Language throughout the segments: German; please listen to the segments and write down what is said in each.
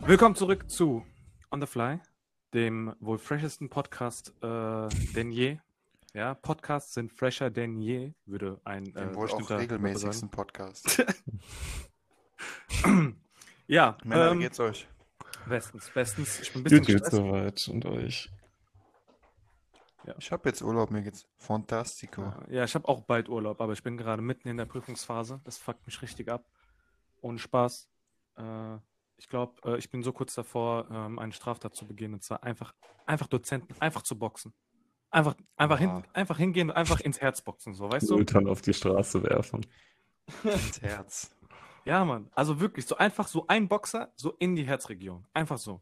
Willkommen zurück zu On the Fly, dem wohl freshesten Podcast äh, denn je. Ja, Podcasts sind fresher denn je, würde ein äh, wohl auch regelmäßigsten Podcast. Ja, Männer, wie ähm, geht's euch? bestens, bestens. Ich bin ein bisschen Gut geht's gestresst. soweit und euch. Ich habe jetzt Urlaub, mir geht's fantastico. Ja, ich habe auch bald Urlaub, aber ich bin gerade mitten in der Prüfungsphase. Das fuckt mich richtig ab. Ohne Spaß. Äh, ich glaube, äh, ich bin so kurz davor, ähm, eine Straftat zu begehen, und zwar einfach, einfach Dozenten, einfach zu boxen. Einfach, einfach, hin, einfach hingehen und einfach ins Herz boxen, so, weißt du? Ultern auf die Straße werfen. Ins Herz. Ja, Mann. Also wirklich, so einfach so ein Boxer, so in die Herzregion. Einfach so.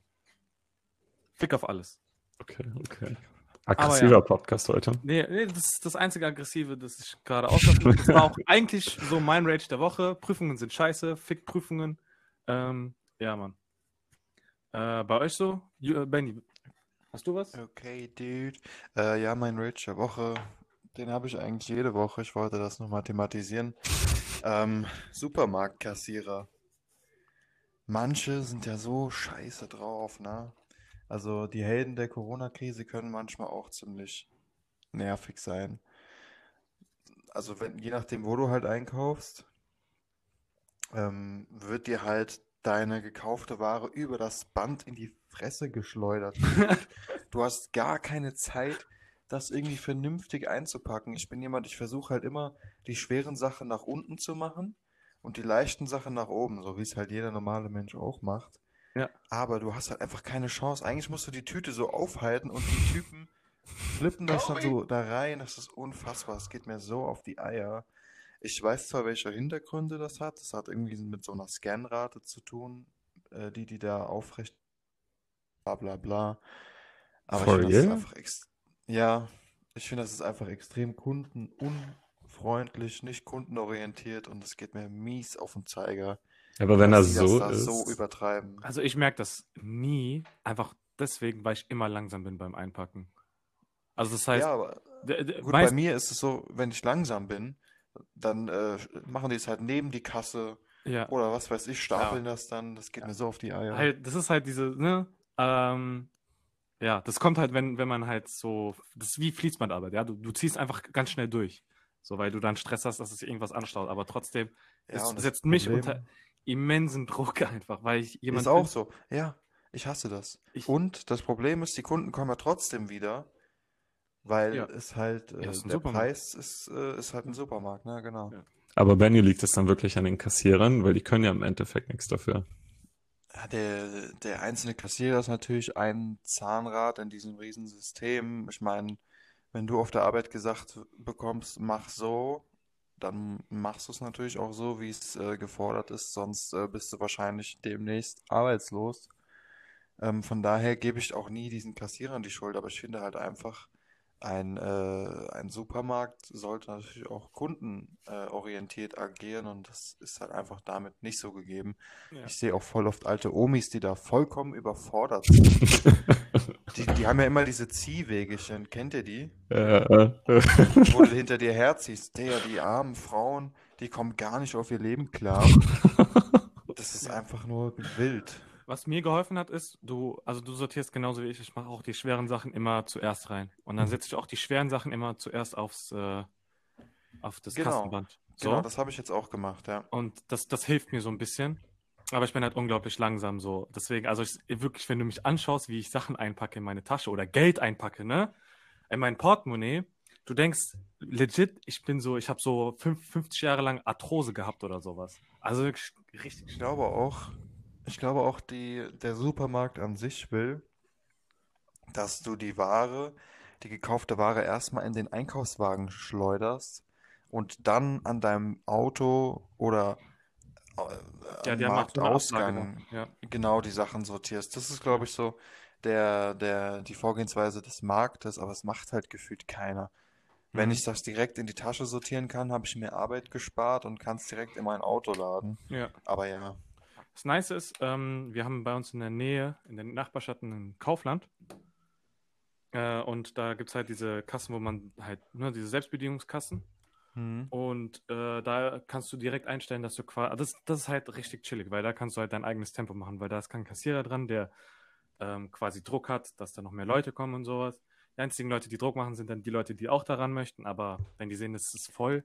Fick auf alles. Okay, okay. Aggressiver Podcast heute. Nee, nee, das ist das einzige Aggressive, das ich gerade auslassen will. Das war auch eigentlich so mein Rage der Woche. Prüfungen sind scheiße, fick Prüfungen. Ähm, ja, Mann. Äh, bei euch so? Äh, Benny, hast du was? Okay, dude. Äh, ja, mein Rage der Woche, den habe ich eigentlich jede Woche. Ich wollte das nochmal thematisieren. Ähm, Supermarktkassierer. Manche sind ja so scheiße drauf, ne? Also die Helden der Corona-Krise können manchmal auch ziemlich nervig sein. Also wenn, je nachdem, wo du halt einkaufst, ähm, wird dir halt deine gekaufte Ware über das Band in die Fresse geschleudert. Du hast gar keine Zeit, das irgendwie vernünftig einzupacken. Ich bin jemand, ich versuche halt immer, die schweren Sachen nach unten zu machen und die leichten Sachen nach oben, so wie es halt jeder normale Mensch auch macht. Ja. Aber du hast halt einfach keine Chance. Eigentlich musst du die Tüte so aufhalten und die Typen flippen das dann so da rein. Das ist unfassbar. Es geht mir so auf die Eier. Ich weiß zwar, welche Hintergründe das hat. Das hat irgendwie mit so einer Scanrate zu tun, äh, die die da aufrecht, bla bla bla. Aber For ich finde, das einfach ex ja, ich finde, das ist einfach extrem kundenunfreundlich, nicht kundenorientiert und es geht mir mies auf den Zeiger, Aber wenn die so das ist. so übertreiben. Also ich merke das nie, einfach deswegen, weil ich immer langsam bin beim Einpacken. Also das heißt, Ja, aber gut, bei mir ist es so, wenn ich langsam bin, dann äh, machen die es halt neben die Kasse ja, oder was weiß ich, stapeln das dann. Das geht mir so auf die Eier. halt, das ist halt diese, ne, ähm, ja, das kommt halt, wenn, wenn man halt so, das ist wie Fließbandarbeit, ja, du, du ziehst einfach ganz schnell durch, so, weil du dann Stress hast, dass es irgendwas anstaut, aber trotzdem, Ja, es setzt mich unter immensen Druck einfach, weil ich jemand Ist auch bin- so. Ja, ich hasse das. Ich- Und das Problem ist, die Kunden kommen ja trotzdem wieder, weil Ja. es halt, äh, Ja, ist ein der Supermarkt. Preis ist, äh, ist halt ein Supermarkt, ne, genau. Ja. Aber Benny liegt es dann wirklich an den Kassierern, weil die können ja im Endeffekt nichts dafür. Ja, der, der einzelne Kassierer ist natürlich ein Zahnrad in diesem Riesensystem. Ich meine, wenn du auf der Arbeit gesagt bekommst, mach so, dann machst du es natürlich auch so, wie es äh, gefordert ist, sonst äh, bist du wahrscheinlich demnächst arbeitslos. Ähm, von daher gebe ich auch nie diesen Kassierern die Schuld, aber ich finde halt einfach, ein, äh, ein Supermarkt sollte natürlich auch kundenorientiert agieren und das ist halt einfach damit nicht so gegeben. Ja. Ich sehe auch voll oft alte Omis, die da vollkommen überfordert sind. Die, die haben ja immer diese Ziehwegechen, kennt ihr die? Äh, Wo du hinter dir herziehst. Der, die armen Frauen, die kommen gar nicht auf ihr Leben klar. Das ist einfach nur wild. Was mir geholfen hat, ist, du, also du sortierst genauso wie ich, ich mache auch die schweren Sachen immer zuerst rein. Und dann Mhm. setze ich auch die schweren Sachen immer zuerst aufs, äh, auf das Genau. Kassenband. So. Genau, das habe ich jetzt auch gemacht, ja. Und das, das hilft mir so ein bisschen. Aber ich bin halt unglaublich langsam so. Deswegen, also ich, wirklich, wenn du mich anschaust, wie ich Sachen einpacke in meine Tasche oder Geld einpacke, ne? In mein Portemonnaie, du denkst legit, ich bin so, ich habe so fünf, 50 Jahre lang Arthrose gehabt oder sowas. Also wirklich richtig Ich glaube auch, ich glaube auch, die, der Supermarkt an sich will, dass du die Ware, die gekaufte Ware erstmal in den Einkaufswagen schleuderst und dann an deinem Auto oder äh, Ja, am der Marktausgang. Ja. genau die Sachen sortierst. Das ist, glaube ich, so der, der, die Vorgehensweise des Marktes, aber es macht halt gefühlt keiner. Wenn Mhm. ich das direkt in die Tasche sortieren kann, habe ich mir Arbeit gespart und kann es direkt in mein Auto laden. ja. Aber ja, Das Nice ist, ähm, wir haben bei uns in der Nähe, in der Nachbarschaft ein Kaufland. Äh, und da gibt es halt diese Kassen, wo man halt, ne, diese Selbstbedienungskassen. Mhm. Und äh, da kannst du direkt einstellen, dass du quasi. Das, das ist halt richtig chillig, weil da kannst du halt dein eigenes Tempo machen, weil da ist kein Kassierer dran, der ähm, quasi Druck hat, dass da noch mehr Leute kommen und sowas. Die einzigen Leute, die Druck machen, sind dann die Leute, die auch daran möchten, aber wenn die sehen, es ist voll,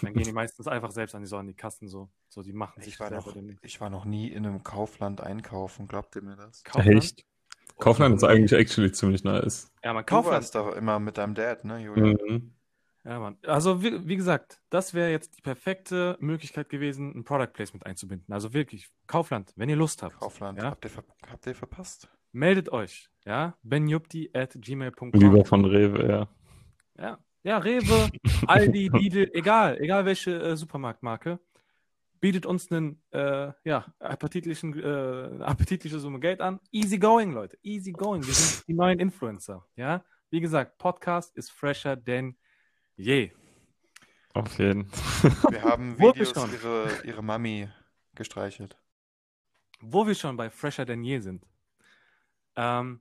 dann gehen die meistens einfach selbst an die, so an die Kassen so. So, die machen sich Ich war, selber noch, ich war noch nie in einem Kaufland einkaufen, glaubt ihr mir das? Kaufland? Echt? Kaufland ist eigentlich actually ziemlich nice. Ja, man Du Kaufland. warst doch immer mit deinem Dad, ne, Julian? Mhm. Ja, Mann. Also, wie, wie gesagt, das wäre jetzt die perfekte Möglichkeit gewesen, ein Product Placement einzubinden. Also wirklich, Kaufland, wenn ihr Lust habt, Kaufland, Ja? habt, ihr habt ihr verpasst? Meldet euch. Ja, benjupti at gmail.com. Lieber von Rewe, ja. Ja, ja Rewe, Aldi, Lidl, egal, egal welche äh, Supermarktmarke, bietet uns einen, äh, ja, appetitlichen, äh, appetitliche Summe Geld an. Easy going, Leute, easy going. Wir sind die neuen Influencer. Ja, wie gesagt, Podcast ist fresher denn je. Auf jeden. Wir haben Videos schon. ihre, ihre Mami gestreichelt. Wo wir schon bei fresher denn je sind, ähm,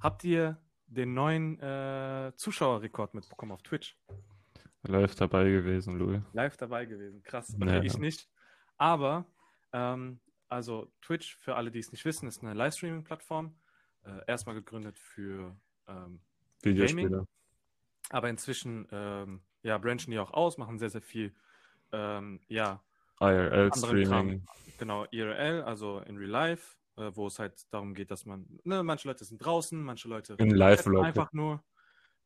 habt ihr den neuen äh, Zuschauerrekord mitbekommen auf Twitch? Live dabei gewesen, Louis. live dabei gewesen. Krass. Ja. Ich nicht. Aber, ähm, also Twitch, für alle, die es nicht wissen, ist eine Livestreaming-Plattform. Äh, erstmal gegründet für, ähm, Videospiele. aber inzwischen, ähm, ja, branchen die auch aus, machen sehr, sehr viel, ähm, ja, IRL-Streaming. genau, IRL, also in Real Life, äh, wo es halt darum geht, dass man, ne, manche Leute sind draußen, manche Leute In Live-Vlog. einfach nur.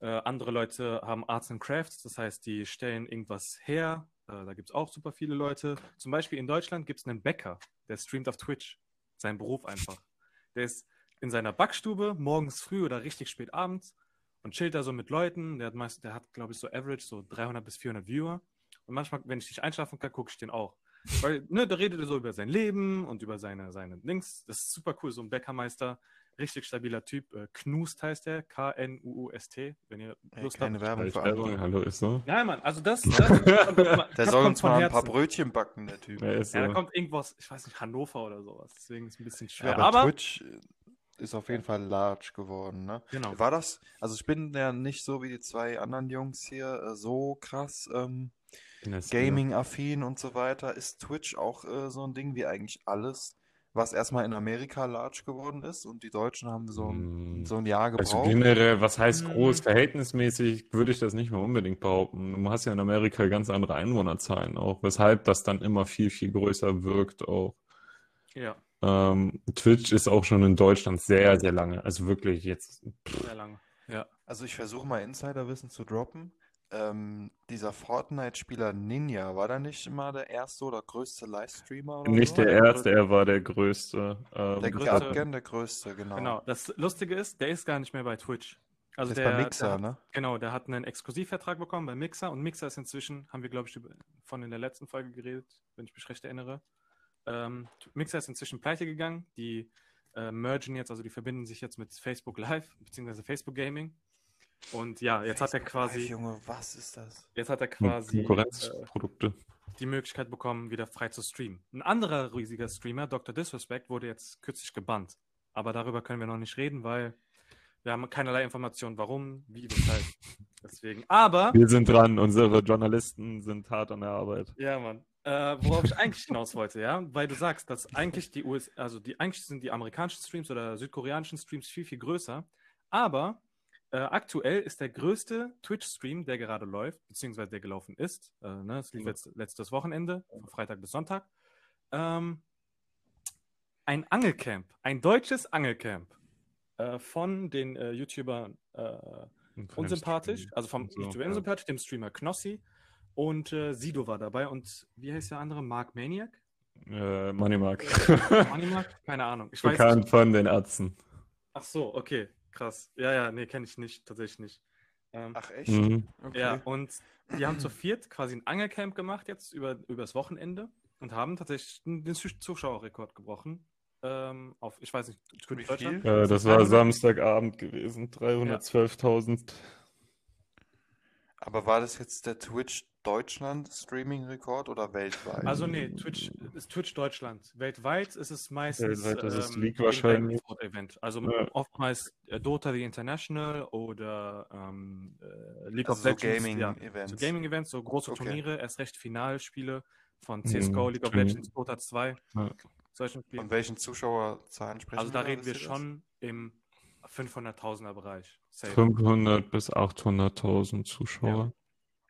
Äh, andere Leute haben Arts and Crafts, das heißt, die stellen irgendwas her. Äh, da gibt es auch super viele Leute. Zum Beispiel in Deutschland gibt es einen Bäcker, der streamt auf Twitch. Sein Beruf einfach. Der ist in seiner Backstube morgens früh oder richtig spät abends und chillt da so mit Leuten. Der hat meist, der hat, glaube ich, so average so 300 bis 400 Viewer. Und manchmal, wenn ich nicht einschlafen kann, gucke ich den auch. Weil, ne, da redet er so über sein Leben und über seine, seine Dings. Das ist super cool, so ein Bäckermeister. Richtig stabiler Typ. Äh, Knust heißt der. K-N-U-U-S-T, wenn ihr Lust keine habt. Werbung für hallo, ist so. Nein, Mann, also das. das, Der das soll uns mal ein paar. Brötchen backen, der Typ. Ja, ist so. Ja, da kommt irgendwas, ich weiß nicht, Hannover oder sowas. Deswegen ist es ein bisschen Ja, schwer. aber, aber, Twitch ist auf jeden Fall large geworden, ne? genau. War das, also ich bin ja nicht so wie die zwei anderen Jungs hier äh, so krass ähm. Gaming-affin und so weiter. Ist Twitch auch äh, so ein Ding wie eigentlich alles, was erstmal in Amerika large geworden ist und die Deutschen haben so, ein- Mm. so ein Jahr Also gebraucht? generell, was heißt Mm. groß? Verhältnismäßig würde ich das nicht mehr unbedingt behaupten. Du hast ja in Amerika ganz andere Einwohnerzahlen auch, weshalb das dann immer viel, viel größer wirkt auch. Ja, Ähm, Twitch ist auch schon in Deutschland sehr, sehr lange. Also wirklich jetzt. sehr lange. Ja. Also ich versuche mal Insiderwissen zu droppen. Ähm, dieser Fortnite-Spieler Ninja, war der nicht immer der erste oder größte Livestreamer oder Nicht so? der erste, er war der größte. Ähm, Der größte- gern der größte, genau. Genau. Das Lustige ist, der ist gar nicht mehr bei Twitch. Also Der bei Mixer, der ne? Genau, der hat einen Exklusivvertrag bekommen bei Mixer und Mixer ist inzwischen, haben wir glaube ich von in der letzten Folge geredet, wenn ich mich recht erinnere. Ähm, Mixer ist inzwischen pleite gegangen. Die äh, mergen jetzt, also die verbinden sich jetzt mit Facebook Live beziehungsweise Facebook Gaming. Und ja, jetzt hat er Facebook Live, quasi, Junge, was ist das? jetzt hat er quasi äh, Konkurrenzprodukte. die Möglichkeit bekommen, wieder frei zu streamen. Ein anderer riesiger Streamer, Dr. Disrespect, wurde jetzt kürzlich gebannt. Aber darüber können wir noch nicht reden, weil wir haben keinerlei Informationen, warum, wie, weshalb. Deswegen. Aber, Wir sind dran, unsere Journalisten sind hart an der Arbeit. ja, Mann. Äh, worauf ich eigentlich hinaus wollte, ja, weil du sagst, dass eigentlich die US, also die eigentlich sind die amerikanischen Streams oder südkoreanischen Streams viel, viel größer. Aber äh, aktuell ist der größte Twitch-Stream, der gerade läuft, beziehungsweise der gelaufen ist, äh, ne, es lief jetzt letztes Wochenende, von Freitag bis Sonntag, ähm, ein Angelcamp, ein deutsches Angelcamp äh, von den äh, YouTubern äh, unsympathisch, also vom so, YouTuber ja. unsympathisch, dem Streamer Knossi und Sido war dabei und wie heißt der andere? Mark Maniac? Äh, Moneymark. Moneymark? Keine Ahnung. Ich weiß Bekannt von den Ärzten. Ach so, okay, krass. Ja, ja, nee, kenne ich nicht, tatsächlich nicht. Ähm, Ach echt? Mhm. Okay. Ja, und die haben zu viert quasi ein Angelcamp gemacht jetzt über übers Wochenende und haben tatsächlich den den Zusch- Zuschauerrekord gebrochen. Ähm, auf, ich weiß nicht, Wie viel? Äh, das war 300. Samstagabend gewesen. 312.000. Aber war das jetzt der Twitch Deutschland Streaming-Rekord oder weltweit? Also nee, Twitch ist Twitch Deutschland. Weltweit ist es meistens Weltweit ist es ähm, League wahrscheinlich. E-Sport-Event. Also Ja. oftmals äh, Dota the International oder ähm, äh, League Also of so Legends. ja. Gaming-Events. So Gaming-Events, so große Okay. Turniere, erst recht Finalspiele von Mhm, CSGO, League of. Legends, Dota 2, Ja. solchen Spielen. Von welchen Zuschauerzahlen sprechen Also da wir? reden wir ihr das? schon im 500.000er Bereich. Safe. 500 bis 800.000 Zuschauer.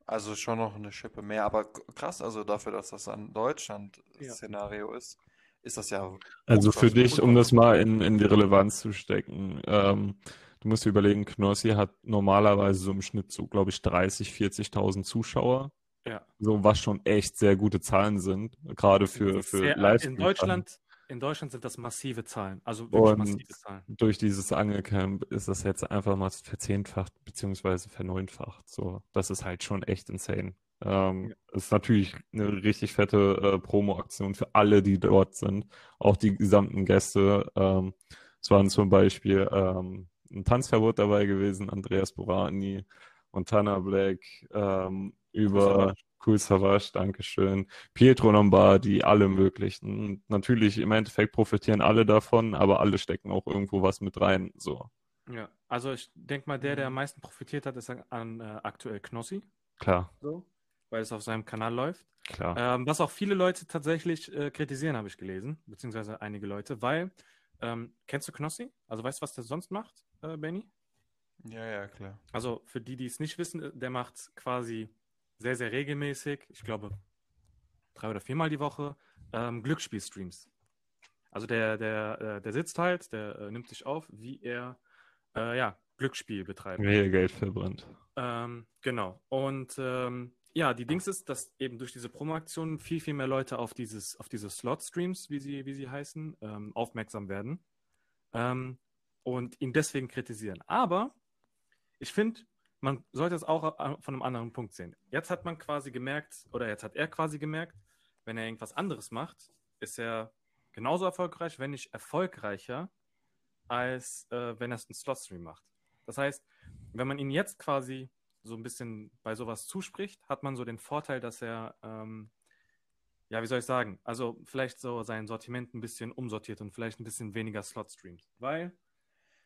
Also schon noch eine Schippe mehr, aber krass, also dafür, dass das ein Deutschland-Szenario ist, ist das ja Also für dich, um das mal in, in die Relevanz zu stecken, ähm, du musst dir überlegen, Knossi hat normalerweise so im Schnitt so, glaube ich, 30, 40.000 Zuschauer. Ja. So, was schon echt sehr gute Zahlen sind, gerade für, für sehr, live in Deutschland, in Deutschland sind das massive Zahlen. Also wirklich Und massive Zahlen. durch dieses Angelcamp ist das jetzt einfach mal verzehnfacht beziehungsweise verneunfacht. So, das ist halt schon echt insane. Ähm, Ja. Ist natürlich eine richtig fette äh, Promo-Aktion für alle, die dort sind, auch die gesamten Gäste. Ähm, es waren zum Beispiel ähm, ein Tanzverbot dabei gewesen, Andreas Borani, Montana Black, ähm, über. Cool Savage, Dankeschön, Pietro Lombardi, alle möglichen. Und natürlich im Endeffekt profitieren alle davon, aber alle stecken auch irgendwo was mit rein. So, Ja, also ich denke mal, der, der am meisten profitiert hat, ist an äh, aktuell Knossi, klar, so, weil es auf seinem Kanal läuft. klar. Ähm, was auch viele Leute tatsächlich äh, kritisieren, habe ich gelesen, beziehungsweise einige Leute, weil, ähm, kennst du Knossi? Also weißt du, was der sonst macht, äh, Benny? Ja, ja, klar. Also für die, die es nicht wissen, äh, der macht quasi sehr, sehr regelmäßig, ich glaube drei oder viermal die Woche, ähm, Glücksspielstreams. Also der, der, äh, der sitzt halt, der äh, nimmt sich auf, wie er äh, ja, Glücksspiel betreibt. Mehr Geld verbrannt. Ähm, genau. Und ähm, ja, die Dings ist, dass eben durch diese Promo-Aktionen viel, viel mehr Leute auf dieses, auf diese Slot-Streams, wie sie, wie sie heißen, ähm, aufmerksam werden. Ähm, und ihn deswegen kritisieren. Aber ich finde, man sollte es auch a- von einem anderen Punkt sehen. Jetzt hat man quasi gemerkt, oder jetzt hat er quasi gemerkt, wenn er irgendwas anderes macht, ist er genauso erfolgreich, wenn nicht erfolgreicher, als äh, wenn er es einen Slot-Stream macht. Das heißt, wenn man ihn jetzt quasi so ein bisschen bei sowas zuspricht, hat man so den Vorteil, dass er, ähm, ja, wie soll ich sagen, also vielleicht so sein Sortiment ein bisschen umsortiert und vielleicht ein bisschen weniger Slot streamt. Weil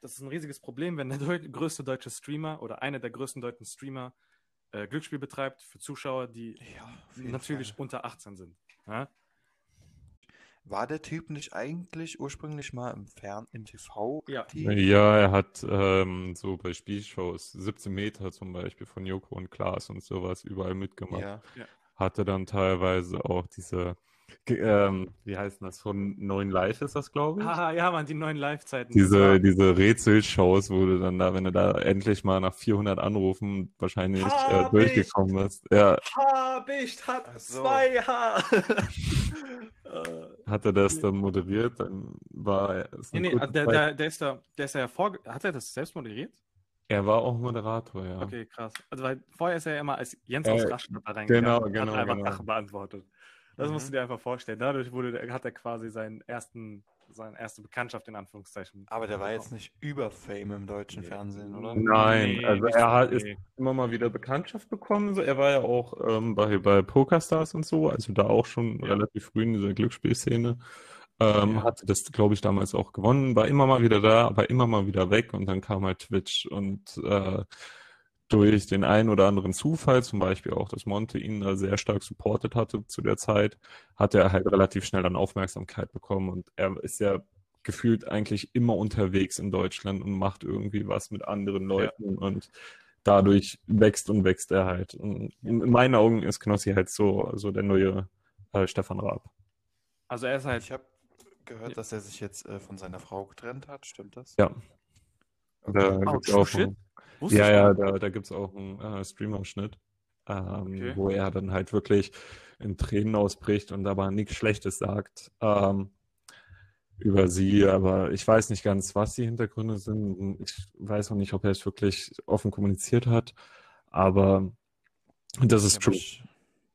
das ist ein riesiges Problem, wenn der deu größte deutsche Streamer oder einer der größten deutschen Streamer äh, Glücksspiel betreibt für Zuschauer, die Ja, natürlich Fall. unter 18 sind. Ja? War der Typ nicht eigentlich ursprünglich mal im Fern, im TV Ja. aktiv? Ja, er hat ähm, so bei Spielshows 17 Meter zum Beispiel von Joko und Klaas und sowas überall mitgemacht. Ja. Hatte dann teilweise auch diese, ähm, wie heißt das, von Neuen Live ist das, glaube ich? Haha, ja, man, die neuen Live-Zeiten. Diese, diese Rätselshows, wo du dann da, wenn du da endlich mal nach 400 Anrufen wahrscheinlich äh, durchgekommen bist, ja, Hab ich, hat so. zwei H. Äh, hat er das dann moderiert, dann war er, ist nee, nee, also der, der, der ist da, der ist ja vor, hat er das selbst moderiert? er war auch Moderator, ja. Okay, krass. Also weil vorher ist er ja immer als Jens Äh, aus Rastatt da reingegangen genau, und genau, hat einfach genau. Sachen beantwortet. Das Mhm. musst du dir einfach vorstellen. Dadurch wurde, der- hat er quasi seinen ersten, seine erste Bekanntschaft in Anführungszeichen. Aber der war jetzt nicht über Fame im deutschen Nee. Fernsehen, oder? Nein, also nicht er hat, ist nee. immer mal wieder Bekanntschaft bekommen. So, er war ja auch ähm, bei, bei Pokerstars und so, also da auch schon Ja. relativ früh in dieser Glücksspielszene. Ähm, Ja. Hatte das, glaube ich, damals auch gewonnen, war immer mal wieder da, aber immer mal wieder weg und dann kam halt Twitch und äh, durch den einen oder anderen Zufall, zum Beispiel auch, dass Monte ihn da sehr stark supportet hatte zu der Zeit, hat er halt relativ schnell dann Aufmerksamkeit bekommen und er ist ja gefühlt eigentlich immer unterwegs in Deutschland und macht irgendwie was mit anderen Leuten und dadurch wächst und wächst er halt. Und in in meinen Augen ist Knossi halt so, so der neue äh, Stefan Raab. Also er ist halt, Ich habe gehört, Ja. dass er sich jetzt äh, von seiner Frau getrennt hat. Stimmt das? Ja. Da Oh, gibt's auch shit. einen, wusste ja, ich ja, da, da gibt's auch einen äh, Stream-Ausschnitt, ähm, Okay. wo er dann halt wirklich in Tränen ausbricht und aber nichts Schlechtes sagt ähm, über sie. Aber ich weiß nicht ganz, was die Hintergründe sind. Ich weiß auch nicht, ob er es wirklich offen kommuniziert hat. Aber das ist Ja, true.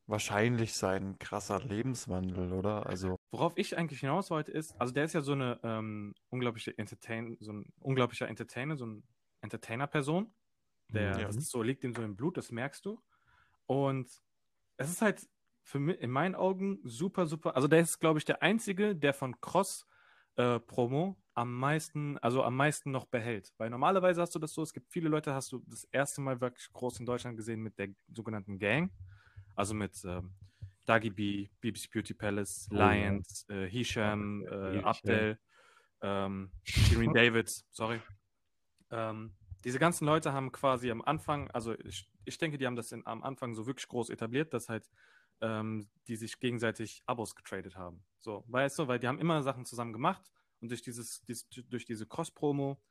Wahrscheinlich sein krasser Lebenswandel, oder? Also, Worauf ich eigentlich hinaus wollte ist, also der ist ja so eine ähm, unglaubliche Entertain, so ein unglaublicher Entertainer, so ein Entertainer-Person. Der, Mhm. Das ist so, liegt ihm so im Blut, das merkst du. Und es ist halt für mich in meinen Augen super, super. Also der ist, glaube ich, der einzige, der von Cross äh, am meisten, also am meisten noch behält. Weil normalerweise hast du das so, es gibt viele Leute, hast du das erste Mal wirklich groß in Deutschland gesehen mit der sogenannten Gang. Also mit ähm, Dagi B, BBC Beauty Palace, Oh, ja. Lions, äh, Hisham, Ja, äh. Abdel, ähm, Shirin Davids, sorry. Ähm, diese ganzen Leute haben quasi am Anfang, also ich, ich denke, die haben das in, am Anfang so wirklich groß etabliert, dass halt ähm, die sich gegenseitig Abos getradet haben. So, weißt du, weil die haben immer Sachen zusammen gemacht und durch dieses, dies, durch diese Cross-Promo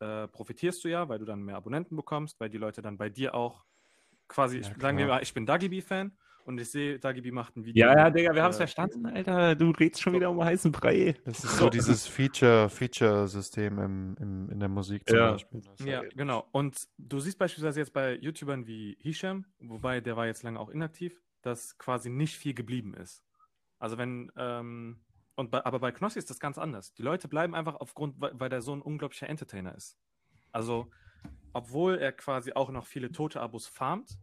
äh, profitierst du ja, weil du dann mehr Abonnenten bekommst, weil die Leute dann bei dir auch quasi, Ja, ich, sagen wir mal, ich bin Dagibi-Fan und ich sehe, Dagibi macht ein Video. Ja, ja, Digga, wir haben es äh, verstanden, Alter. Du redest schon wieder um heißen Brei. Das ist so dieses Feature, Feature-System im, im, in der Musik zum Ja. Beispiel. Ja, ähnlich. genau. Und du siehst beispielsweise jetzt bei YouTubern wie Hisham, wobei der war jetzt lange auch inaktiv, dass quasi nicht viel geblieben ist. Also wenn, ähm, und bei, aber bei Knossi ist das ganz anders. Die Leute bleiben einfach aufgrund, weil, weil der so ein unglaublicher Entertainer ist. Also, obwohl er quasi auch noch viele tote Abos farmt,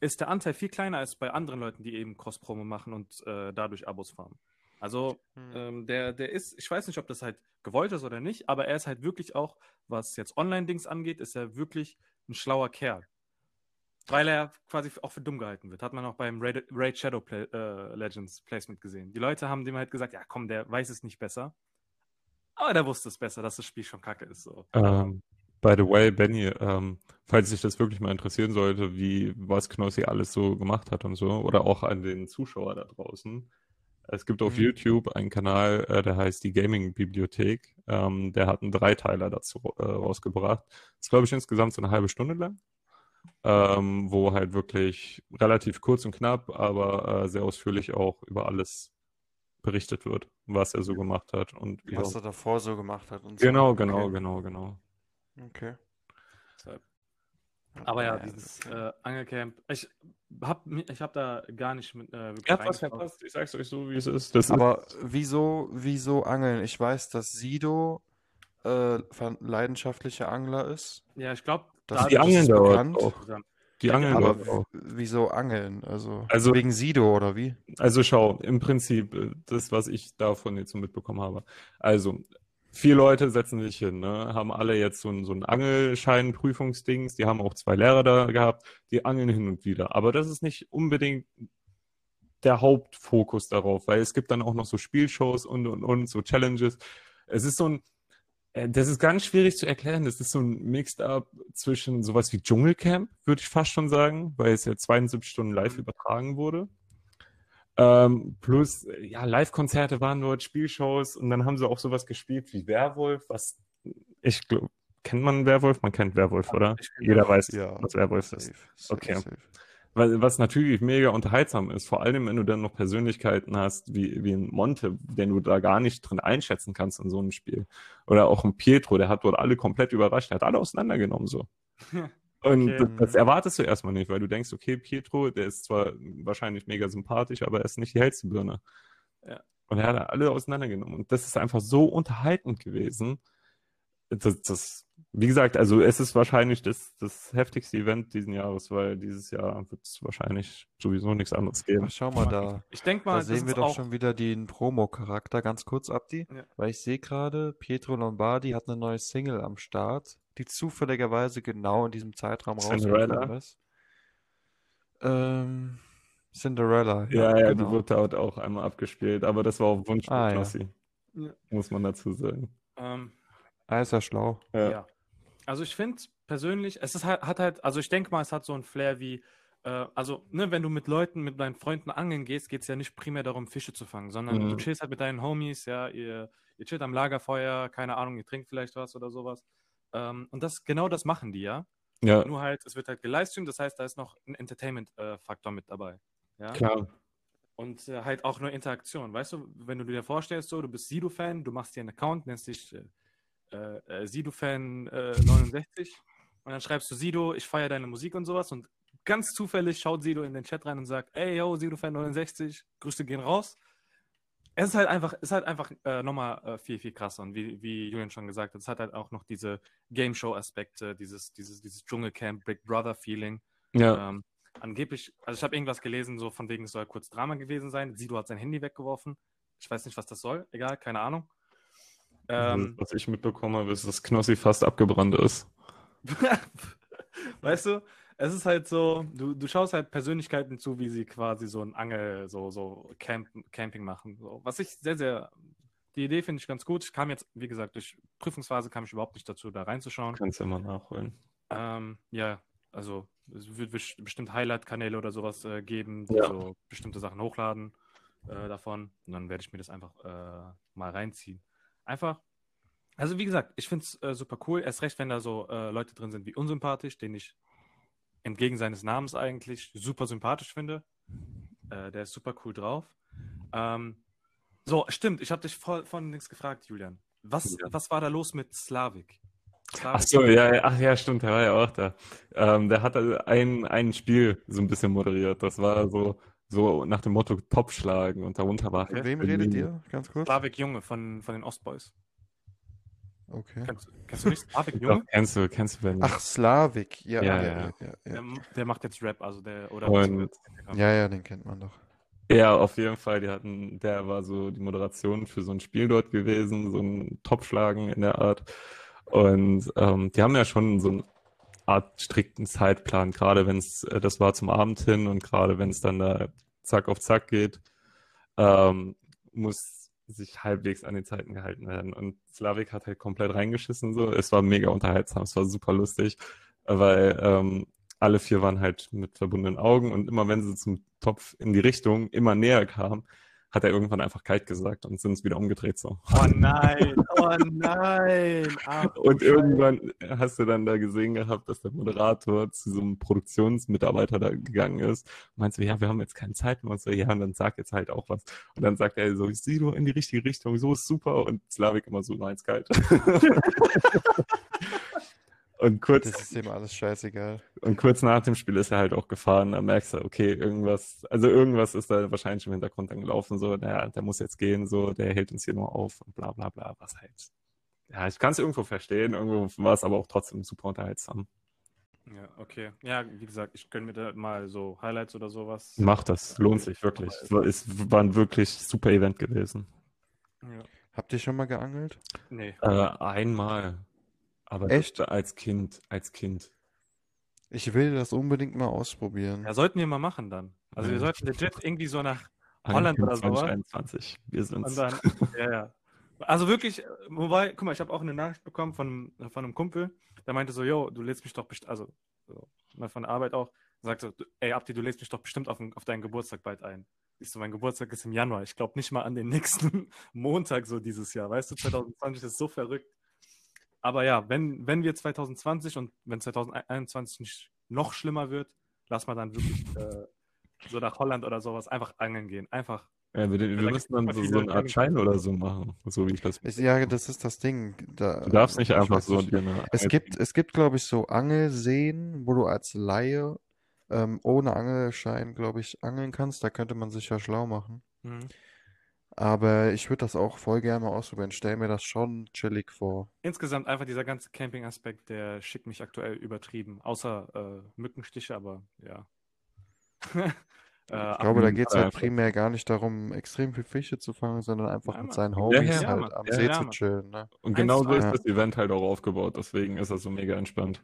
ist der Anteil viel kleiner als bei anderen Leuten, die eben Cross-Promo machen und äh, dadurch Abos farmen. Also, Hm. ähm, der, der ist, ich weiß nicht, ob das halt gewollt ist oder nicht, aber er ist halt wirklich auch, was jetzt Online-Dings angeht, ist er wirklich ein schlauer Kerl. Weil er quasi auch für dumm gehalten wird. Hat man auch beim Raid, Raid Shadow Play, äh, Legends Placement gesehen. Die Leute haben dem halt gesagt, ja komm, der weiß es nicht besser. Aber der wusste es besser, dass das Spiel schon kacke ist. So. Ähm, by the way, Benny, ähm, falls sich das wirklich mal interessieren sollte, wie was Knossi alles so gemacht hat und so, oder auch an den Zuschauer da draußen. Es gibt auf Mhm. YouTube einen Kanal, äh, der heißt die Gaming Bibliothek. Ähm, der hat einen Dreiteiler dazu äh, rausgebracht. Das ist, glaube ich, insgesamt so eine halbe Stunde lang. Ähm, wo halt wirklich relativ kurz und knapp, aber äh, sehr ausführlich auch über alles berichtet wird, was er so gemacht hat und wie Was auch- er davor so gemacht hat und so. Genau, genau, Okay. genau, genau. Okay. Deshalb. Aber ja, Ja, dieses äh, Angelcamp, ich hab, mi- ich hab da gar nicht mit äh, habt was verpasst, ich sag's euch so, wie es ist. Das Aber wieso, wieso angeln? Ich weiß, dass Sido äh, leidenschaftlicher Angler ist. Ja, ich glaube, Das- ist, die Angeln ist bekannt. auch. Die Angeln Aber auch. wieso angeln? Also, Also- wegen Sido oder wie? Also schau, im Prinzip äh, das, was ich davon jetzt so mitbekommen habe. Also, vier Leute setzen sich hin, ne, haben alle jetzt so ein, so ein Angelschein-Prüfungsdings, die haben auch zwei Lehrer da gehabt, die angeln hin und wieder. Aber das ist nicht unbedingt der Hauptfokus darauf, weil es gibt dann auch noch so Spielshows und und und, so Challenges. Es ist so ein, äh, das ist ganz schwierig zu erklären. Das ist so ein Mixed-up zwischen sowas wie Dschungelcamp, würde ich fast schon sagen, weil es ja 72 Stunden live Mhm. übertragen wurde. Ähm, plus, ja, Live-Konzerte waren dort, Spielshows und dann haben sie auch sowas gespielt wie Werwolf, was ich glaube, kennt man Werwolf? Man kennt Werwolf, oder? kenn Jeder Werwolf. weiß, Ja, was Werwolf ist. Safe, safe, Okay. safe. Weil- Was natürlich mega unterhaltsam ist, vor allem wenn du dann noch Persönlichkeiten hast, wie, wie ein Monte, den du da gar nicht drin einschätzen kannst in so einem Spiel. Oder auch ein Pietro, der hat dort alle komplett überrascht, der hat alle auseinandergenommen so. Und Okay. das, das erwartest du erstmal nicht, weil du denkst, okay, Pietro, der ist zwar wahrscheinlich mega sympathisch, aber er ist nicht die hellste Birne. Ja. Und er hat alle auseinandergenommen. Und das ist einfach so unterhaltend gewesen. Das, das, wie gesagt, also es ist wahrscheinlich das, das heftigste Event diesen Jahres, weil dieses Jahr wird es wahrscheinlich sowieso nichts anderes geben. Ach, schau mal da. Ich denke mal, Da sehen wir doch auch, schon wieder den Promo-Charakter. Ganz kurz, Abdi. Ja. Weil ich sehe gerade, Pietro Lombardi hat eine neue Single am Start, die zufälligerweise genau in diesem Zeitraum Cinderella? rausgekommen ist. Ähm, Cinderella. Ja, ja, genau. die wurde dort auch einmal abgespielt, aber das war auf Wunsch von Ah, ja. Knossi, Ja. muss man dazu sagen. ähm, Ah, ist ja schlau. Ja. Ja. Also ich finde persönlich, es ist halt, hat halt, also ich denke mal, es hat so ein Flair wie, äh, also, ne, wenn du mit Leuten, mit deinen Freunden angeln gehst, geht es ja nicht primär darum, Fische zu fangen, sondern Mhm. du chillst halt mit deinen Homies, ja, ihr, ihr chillt am Lagerfeuer, keine Ahnung, ihr trinkt vielleicht was oder sowas. Ähm, und das, genau das machen die, ja. Ja, Nur halt, es wird halt gelivestreamt, das heißt, da ist noch ein Entertainment-Faktor mit dabei. Ja. klar. Und äh, halt auch nur Interaktion. Weißt du, wenn du dir vorstellst, so, du bist Sido-Fan, du machst dir einen Account, nennst dich äh, äh, äh, Sido-Fan äh, 69 und dann schreibst du Sido, ich feiere deine Musik und sowas und ganz zufällig schaut Sido in den Chat rein und sagt, ey, yo, Sido-Fan 69, Grüße gehen raus. Es ist halt einfach, ist halt einfach äh, nochmal äh, viel, viel krasser. Und wie, wie Julian schon gesagt hat, es hat halt auch noch diese Game Show-Aspekte, dieses, dieses, dieses Dschungelcamp, Big Brother-Feeling. Ja, Ähm, angeblich, also ich habe irgendwas gelesen, so von wegen, es soll kurz Drama gewesen sein. Sido hat sein Handy weggeworfen. Ich weiß nicht, was das soll. Egal, keine Ahnung. Ähm, was ich mitbekommen habe, ist, dass Knossi fast abgebrannt ist. weißt du, es ist halt so, du, du schaust halt Persönlichkeiten zu, wie sie quasi so ein Angel, so, so Camp, Camping machen. So. Was ich sehr, sehr, die Idee finde ich ganz gut. Ich kam jetzt, wie gesagt, durch Prüfungsphase kam ich überhaupt nicht dazu, da reinzuschauen. Kannst du immer nachholen. Ähm, ja, also es wird bes- bestimmt Highlight-Kanäle oder sowas äh, geben, die Ja. so bestimmte Sachen hochladen äh, davon. Und dann werde ich mir das einfach äh, mal reinziehen. Einfach, also wie gesagt, ich finde es äh, super cool. Erst recht, wenn da so äh, Leute drin sind wie unsympathisch, den ich entgegen seines Namens eigentlich super sympathisch finde. Äh, der ist super cool drauf. Ähm, so, stimmt, ich habe dich voll von nichts gefragt, Julian. Was, Ja. was war da los mit Slavik? Ach so, ja, ach ja, stimmt, der war ja auch da. Ähm, der hat ein, ein Spiel so ein bisschen moderiert. Das war so, so nach dem Motto Top schlagen und darunter war Von halt wem redet ihr? Ganz kurz. Slavik Junge von, von den Ostboys. Okay. Kennst, kennst du nicht Slavik Doch, Junge? kennst du, kennst du Berlin. Ach, Slavik. Ja, Ja, ja, ja. ja, ja, Der, ja. der macht jetzt Rap, also der oder Und- Ja, ja, den kennt man doch. Ja, auf jeden Fall. Die hatten, der war so die Moderation für so ein Spiel dort gewesen, so ein Topschlagen in der Art. Und ähm, die haben ja schon so eine Art strikten Zeitplan, gerade wenn es, äh, das war zum Abend hin und gerade wenn es dann da zack auf zack geht, ähm, muss sich halbwegs an die Zeiten gehalten werden. Und Slavik hat halt komplett reingeschissen so. Es war mega unterhaltsam, es war super lustig, weil ähm, alle vier waren halt mit verbundenen Augen und immer wenn sie zum Topf in die Richtung immer näher kamen, hat er irgendwann einfach kalt gesagt und sind es wieder umgedreht so. Oh nein, oh nein. Ach, du Und irgendwann hast du dann da gesehen gehabt, dass der Moderator zu so einem Produktionsmitarbeiter da gegangen ist. Und meinte so, ja, wir haben jetzt keine Zeit mehr. Und so, ja, und dann sag jetzt halt auch was. Und dann sagt er so, ich sehe du in die richtige Richtung, so ist super. Und Slavik immer so, nein, ist kalt. und kurz, Das ist ihm alles scheißegal. und kurz nach dem Spiel ist er halt auch gefahren. Da merkst du, okay, irgendwas, also irgendwas ist da wahrscheinlich im Hintergrund dann gelaufen, so, naja, der muss jetzt gehen, so, der hält uns hier nur auf und bla bla bla, was halt. Ja, ich kann es irgendwo verstehen, irgendwo war es aber auch trotzdem super unterhaltsam. Ja, okay. Ja, wie gesagt, ich gönne mir da mal so Highlights oder sowas. Mach das, lohnt sich wirklich. Es war, es war ein wirklich super Event gewesen. Ja. Habt ihr schon mal geangelt? Nee. Äh, einmal. Aber Echt? als Kind, als Kind. Ich will das unbedingt mal ausprobieren. Ja, sollten wir mal machen dann. Also wir sollten legit irgendwie so nach Holland oder sowas. 2021. Wir und sind's. dann. ja, ja. Also wirklich, wobei, guck mal, ich habe auch eine Nachricht bekommen von, von einem Kumpel, der meinte so, yo, du lädst mich doch bestimmt, also so, ne, von der Arbeit auch, sagt so, ey, Abdi, du lädst mich doch bestimmt auf, auf deinen Geburtstag bald ein. Ich so, mein Geburtstag ist im Januar. Ich glaube nicht mal an den nächsten Montag so dieses Jahr. Weißt du, 2020 ist so verrückt. Aber ja, wenn, wenn wir 2020 und wenn 2021 nicht noch schlimmer wird, lass mal dann wirklich äh, so nach Holland oder sowas einfach angeln gehen. Einfach. Ja, wir, wir da müssen dann so, so eine Art. Schein oder so machen, so wie ich das. Ich, ja, das ist das Ding. Da, Du darfst nicht ich einfach so nicht. Es gibt, es gibt, glaube ich, so Angelseen, wo du als Laie ähm, ohne Angelschein, glaube ich, angeln kannst. Da könnte man sich ja schlau machen. Mhm. Aber ich würde das auch voll gerne mal ausprobieren. Stell mir das schon chillig vor. Insgesamt einfach dieser ganze Camping-Aspekt, der schickt mich aktuell übertrieben. Außer äh, Mückenstiche, aber ja. äh, Ich glaube, da geht es halt primär gar nicht darum, extrem viel Fische zu fangen, sondern einfach Ja, mit seinen Ja, Homies ja, halt Mann. am Ja, See zu chillen. Ne? Und Eins, genau so ist das Event halt auch aufgebaut, deswegen ist das so mega entspannt.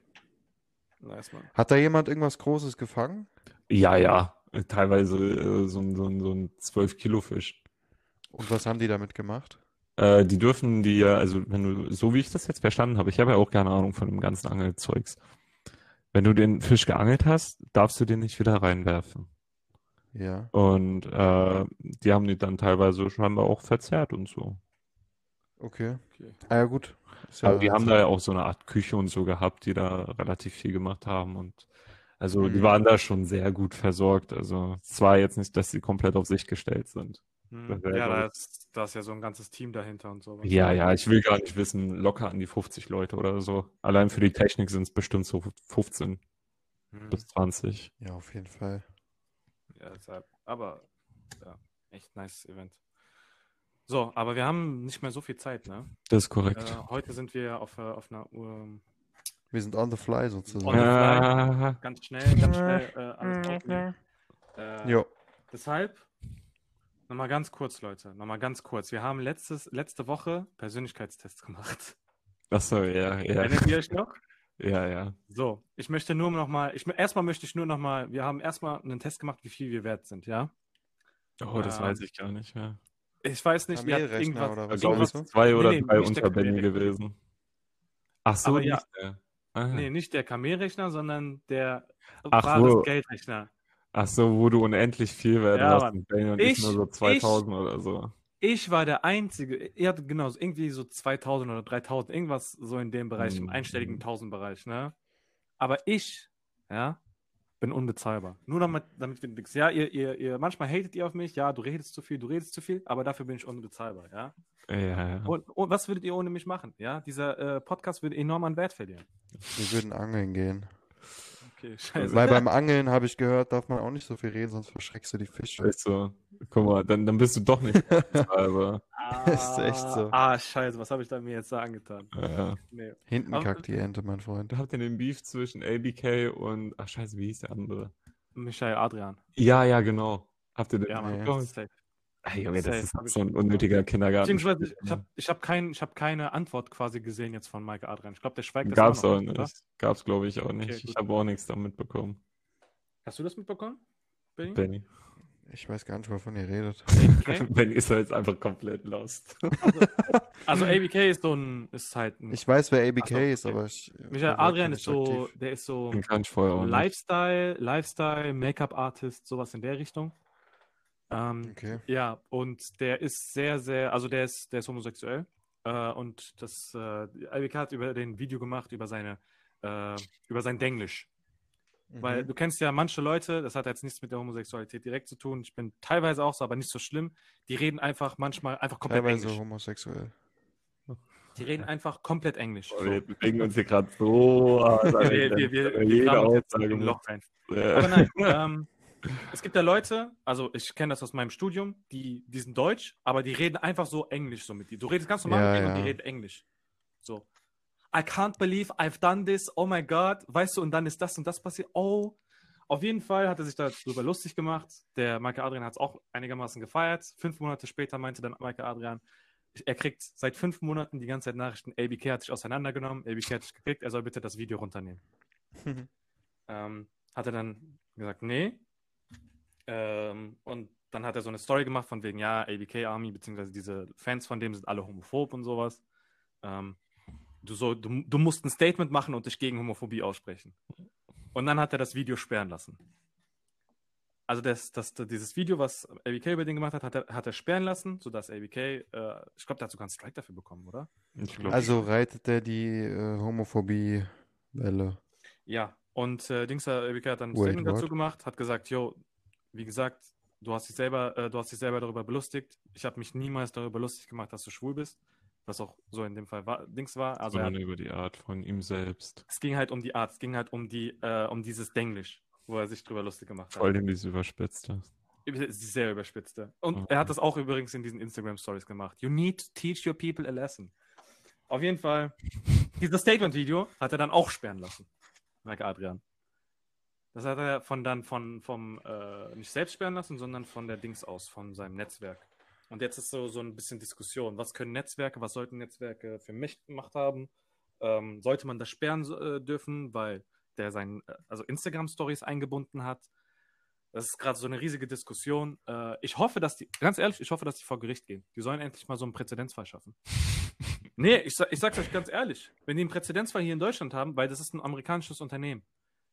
nice, Mann. Hat da jemand irgendwas Großes gefangen? Ja, ja, teilweise äh, so, ein- so, so ein 12-Kilo-Fisch. Und was haben die damit gemacht? Äh, die dürfen die ja, also wenn du, so wie ich das jetzt verstanden habe, ich habe ja auch keine Ahnung von dem ganzen Angelzeugs. Wenn du den Fisch geangelt hast, darfst du den nicht wieder reinwerfen. Ja. Und äh, die haben die dann teilweise scheinbar auch verzehrt und so. Okay. Okay. Ah ja, gut. Ja Aber die haben da ja auch so eine Art Küche und so gehabt, die da relativ viel gemacht haben und also die Mhm. waren da schon sehr gut versorgt. Also es war jetzt nicht, dass sie komplett auf sich gestellt sind. Hm. Ja, da ist, da ist ja so ein ganzes Team dahinter und sowas. Ja, ja, ich will gar nicht wissen, locker an die 50 Leute oder so. Allein für die Technik sind es bestimmt so 15 Hm. bis 20. Ja, auf jeden Fall. Ja, deshalb. Aber ja, echt nice Event. So, aber wir haben nicht mehr so viel Zeit, ne? Das ist korrekt. Äh, heute sind wir auf, äh, auf einer Uhr. Wir sind on the fly sozusagen. On the fly. Ganz schnell, ganz schnell äh, alles aufnehmen. Äh, Jo. Deshalb, nochmal ganz kurz, Leute, nochmal ganz kurz. Wir haben letztes, letzte Woche Persönlichkeitstests gemacht. ach so, ja, ja, Erinnert ihr euch noch? ja, ja. So, ich möchte nur nochmal, ich, erstmal möchte ich nur nochmal, wir haben erstmal einen Test gemacht, wie viel wir wert sind, ja? Oh, das Ähm, weiß ich gar nicht mehr. Ich weiß nicht, wir hatten irgendwas, oder Ich was glaube, sind zwei oder Nee, nee, drei nicht der Unterbände gewesen. Ach so, Aber nicht ja. der. Ah. Nee, nicht der Kamelrechner, sondern der Ach so. Geldrechner. Ach so, wo du unendlich viel werden Ja, hast und Benny und ich, Ich- nur so 2000 oder so. Ich war der Einzige, ihr hattet genau, so irgendwie so 2000 oder 3000, irgendwas so in dem Bereich, im Mhm. einstelligen 1000-Bereich, ne? Aber ich, ja, bin unbezahlbar. Nur damit, damit wir nichts. Ja, ihr, ihr, ihr, manchmal hatet ihr auf mich, ja, du redest zu viel, du redest zu viel, aber dafür bin ich unbezahlbar, ja? Ja, ja. Und, und was würdet ihr ohne mich machen? Ja, dieser äh, Podcast würde enorm an Wert verlieren. Wir würden angeln gehen. Okay, scheiße. Weil beim Angeln habe ich gehört, darf man auch nicht so viel reden, sonst verschreckst du die Fische. Ist so. Guck mal, dann, dann bist du doch nicht aber ist echt so. Ah, scheiße, was habe ich da mir jetzt da angetan? ja. Nee. Hinten Aber- kackt die Ente, mein Freund. Da habt ihr den Beef zwischen ABK und, ach scheiße, wie hieß der andere? Michael Adrian. Ja, ja, genau. Habt ihr den Ja, Mann. Nee. Mann. Safe. Ey, Junge, das ist so ein unnötiger Kindergarten. Beziehungsweise, ich, ich habe ich hab kein, ich hab keine Antwort quasi gesehen jetzt von Michael Adrian. Ich glaube, der schweigt das Gab's auch noch, nicht. oder? Gab's, glaube ich, auch nicht. Okay, ich habe auch nichts damit bekommen. Hast du das mitbekommen? Benny? Benny. Ich weiß gar nicht, wovon ihr redet. Okay. Benny ist halt einfach komplett lost. Also ABK ist so ein, ist halt ein, Ich weiß, wer ABK so, ist, aber ich. Michael war Adrian nicht ist so, aktiv. der ist so Den kann ich vorher auch nicht. Lifestyle, Lifestyle, Make-up-Artist, sowas in der Richtung. Ähm, Okay. Ja, und der ist sehr, sehr, also der ist, der ist homosexuell. Äh, und das, äh, ABK hat über den Video gemacht, über seine, äh, über sein Denglisch. Weil Mhm. du kennst ja manche Leute, das hat jetzt nichts mit der Homosexualität direkt zu tun. Ich bin teilweise auch so, aber nicht so schlimm. Die reden einfach manchmal einfach komplett Teilweise Englisch. homosexuell. Die reden einfach komplett Englisch. Oh, So. Wir bewegen uns hier gerade so. Wir, wir, wir, wir Jede Aussage in ein Loch rein. Ja. Aber nein, ähm, es gibt ja Leute, also ich kenne das aus meinem Studium, die, die sind deutsch, aber die reden einfach so Englisch so mit dir. Du redest ganz normal Ja, mit denen und ja. die reden Englisch. So. I can't believe I've done this. Oh my God. Weißt du, und dann ist das und das passiert. Oh. Auf jeden Fall hat er sich darüber lustig gemacht. Der Michael Adrian hat es auch einigermaßen gefeiert. Fünf Monate später meinte dann Michael Adrian, er kriegt seit fünf Monaten die ganze Zeit Nachrichten. ABK hat sich auseinandergenommen. ABK hat sich gekriegt. Er soll bitte das Video runternehmen. ähm, hat er dann gesagt, nee. Ähm, und dann hat er so eine Story gemacht von wegen, ja, ABK Army, beziehungsweise diese Fans von dem sind alle homophob und sowas. Ähm, du, so, du, du musst ein Statement machen und dich gegen Homophobie aussprechen. Und dann hat er das Video sperren lassen. Also das, das, dieses Video, was ABK über den gemacht hat, hat er, hat er sperren lassen, sodass ABK, äh, ich glaube, der hat sogar einen Strike dafür bekommen, oder? Ich glaub, Also reitet er die äh, Homophobie-Welle. Ja, und äh, Dings, äh, ABK hat dann ein Statement dazu gemacht, hat gesagt, yo, wie gesagt, du hast dich selber, äh, du hast dich selber darüber belustigt. Ich habe mich niemals darüber lustig gemacht, dass du schwul bist. Was auch so in dem Fall war, Dings war. Also er sondern über die Art von ihm selbst. es ging halt um die Art, es ging halt um die, äh, um dieses Denglisch, wo er sich drüber lustig gemacht Vor hat. allem diese überspitzte. Über- Sehr überspitzte. Und Mhm. er hat das auch übrigens in diesen Instagram Stories gemacht. You need to teach your people a lesson. Auf jeden Fall, dieses Statement-Video hat er dann auch sperren lassen. Mike Adrian. Das hat er von dann von vom äh, nicht selbst sperren lassen, sondern von der Dings aus, von seinem Netzwerk. Und jetzt ist so, so ein bisschen Diskussion. Was können Netzwerke, was sollten Netzwerke für Mächt- Macht haben? Ähm, sollte man das sperren äh, dürfen, weil der sein, äh, also Instagram-Stories eingebunden hat? Das ist gerade so eine riesige Diskussion. Äh, ich hoffe, dass die, ganz ehrlich, ich hoffe, dass die vor Gericht gehen. Die sollen endlich mal so einen Präzedenzfall schaffen. nee, ich, ich sag's euch ganz ehrlich. Wenn die einen Präzedenzfall hier in Deutschland haben, weil das ist ein amerikanisches Unternehmen,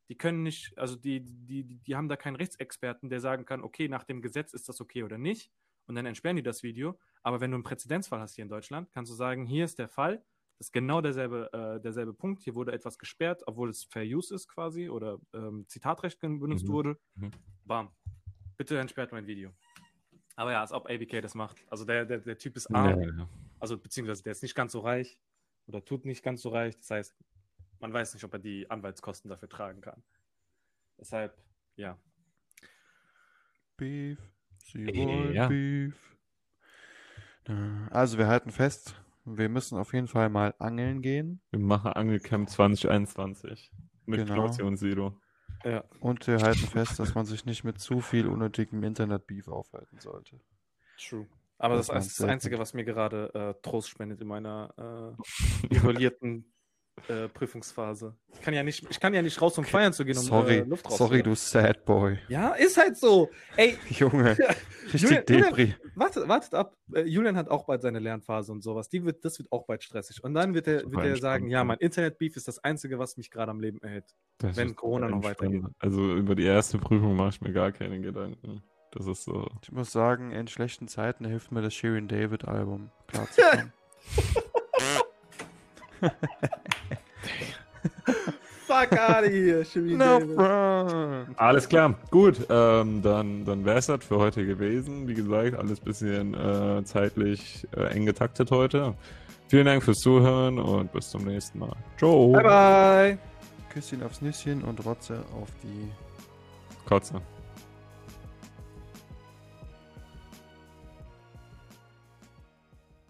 die können nicht, also die, die, die, haben da keinen Rechtsexperten, der sagen kann, okay, nach dem Gesetz ist das okay oder nicht. Und dann entsperren die das Video. Aber wenn du einen Präzedenzfall hast hier in Deutschland, kannst du sagen, hier ist der Fall, das ist genau derselbe, äh, derselbe Punkt. Hier wurde etwas gesperrt, obwohl es Fair Use ist quasi oder ähm, Zitatrecht benutzt Mhm. wurde. Mhm. Bam. Bitte entsperrt mein Video. Aber ja, als ob ABK das macht. Also der, der, der Typ ist Ja, arm. ja. Also beziehungsweise der ist nicht ganz so reich oder tut nicht ganz so reich. Das heißt, man weiß nicht, ob er die Anwaltskosten dafür tragen kann. Deshalb, ja. Beef. Sie Ja. wollen Beef. Äh, Also wir halten fest, wir müssen auf jeden Fall mal angeln gehen. Wir machen Angelcamp 2021 mit Genau. Klausi und Sido. Ja. Und wir halten fest, dass man sich nicht mit zu viel unnötigem Internet-Beef aufhalten sollte. True. Aber das, Das ist das Einzige, was mir gerade äh, Trost spendet in meiner äh, isolierten äh, Prüfungsphase. Ich kann ja nicht, ich kann ja nicht raus, um feiern zu gehen, um sorry, äh, Luft sorry, du Sad Boy. Ja, ist halt so. Ey, Junge, richtig Julian- Julian- Depri. wartet, wartet ab. Äh, Julian hat auch bald seine Lernphase und sowas. Die wird, das wird auch bald stressig. Und dann wird er, wird er sagen, ja, mein Internet-Beef ist das Einzige, was mich gerade am Leben erhält. Das Wenn Corona noch weitergeht. Also über die erste Prüfung mache ich mir gar keine Gedanken. Das ist so. Ich muss sagen, in schlechten Zeiten hilft mir das Shirin David Album klarzukommen. Fuck out of here, Shirin no front. Alles klar, gut. Ähm, dann dann wäre es das für heute gewesen. Wie gesagt, alles bisschen äh, zeitlich äh, eng getaktet heute. Vielen Dank fürs Zuhören und bis zum nächsten Mal. Ciao. Bye, bye. Küsschen aufs Nüsschen und Rotze auf die Kotze.